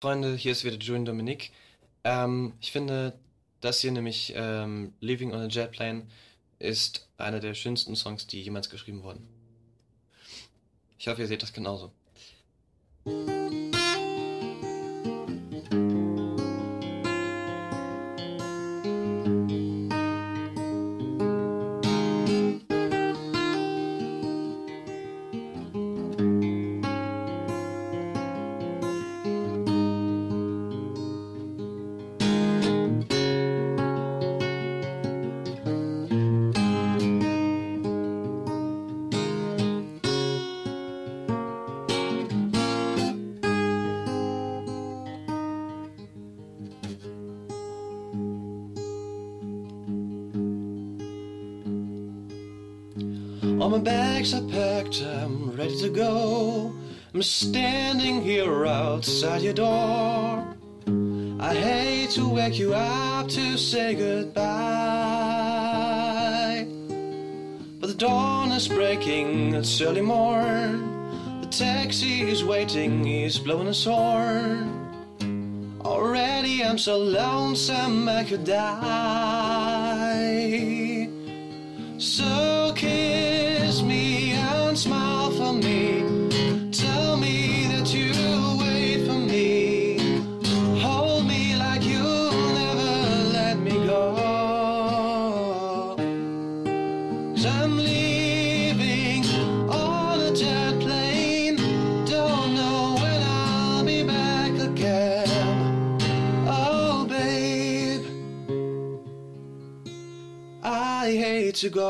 Freunde, hier ist wieder Julian Dominique. Ähm, ich finde, das hier nämlich ähm, Living on a Jet Plane ist einer der schönsten Songs, die jemals geschrieben wurden. Ich hoffe, ihr seht das genauso. All my bags are packed, I'm ready to go. I'm standing here outside your door. I hate to wake you up to say goodbye. But the dawn is breaking, it's early morn. The taxi is waiting, he's blowing his horn. Already I'm so lonesome I could die. So I hate to go.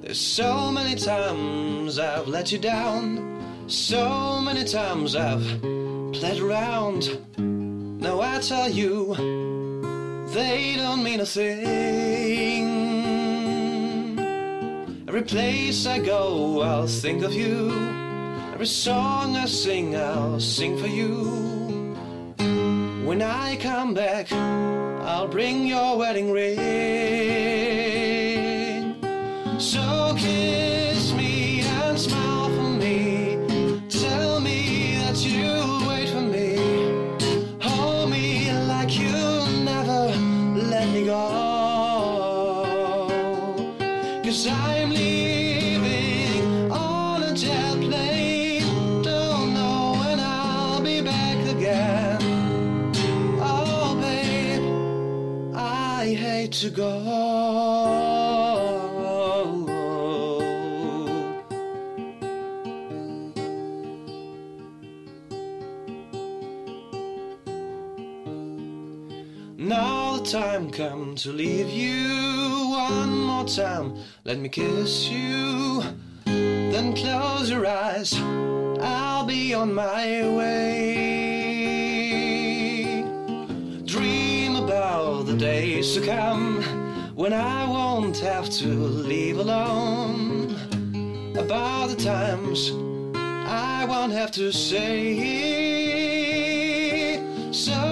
There's so many times I've let you down, so many times I've played around. Now I tell you, they don't mean a thing. Every place I go, I'll think of you. Every song I sing, I'll sing for you. When I come back, I'll bring your wedding ring. Cause I'm leaving on a jet plane. Don't know when I'll be back again. Oh, babe, I hate to go. The time come to leave you one more time. Let me kiss you, then close your eyes. I'll be on my way. Dream about the days to come when I won't have to leave alone. About the times I won't have to say. So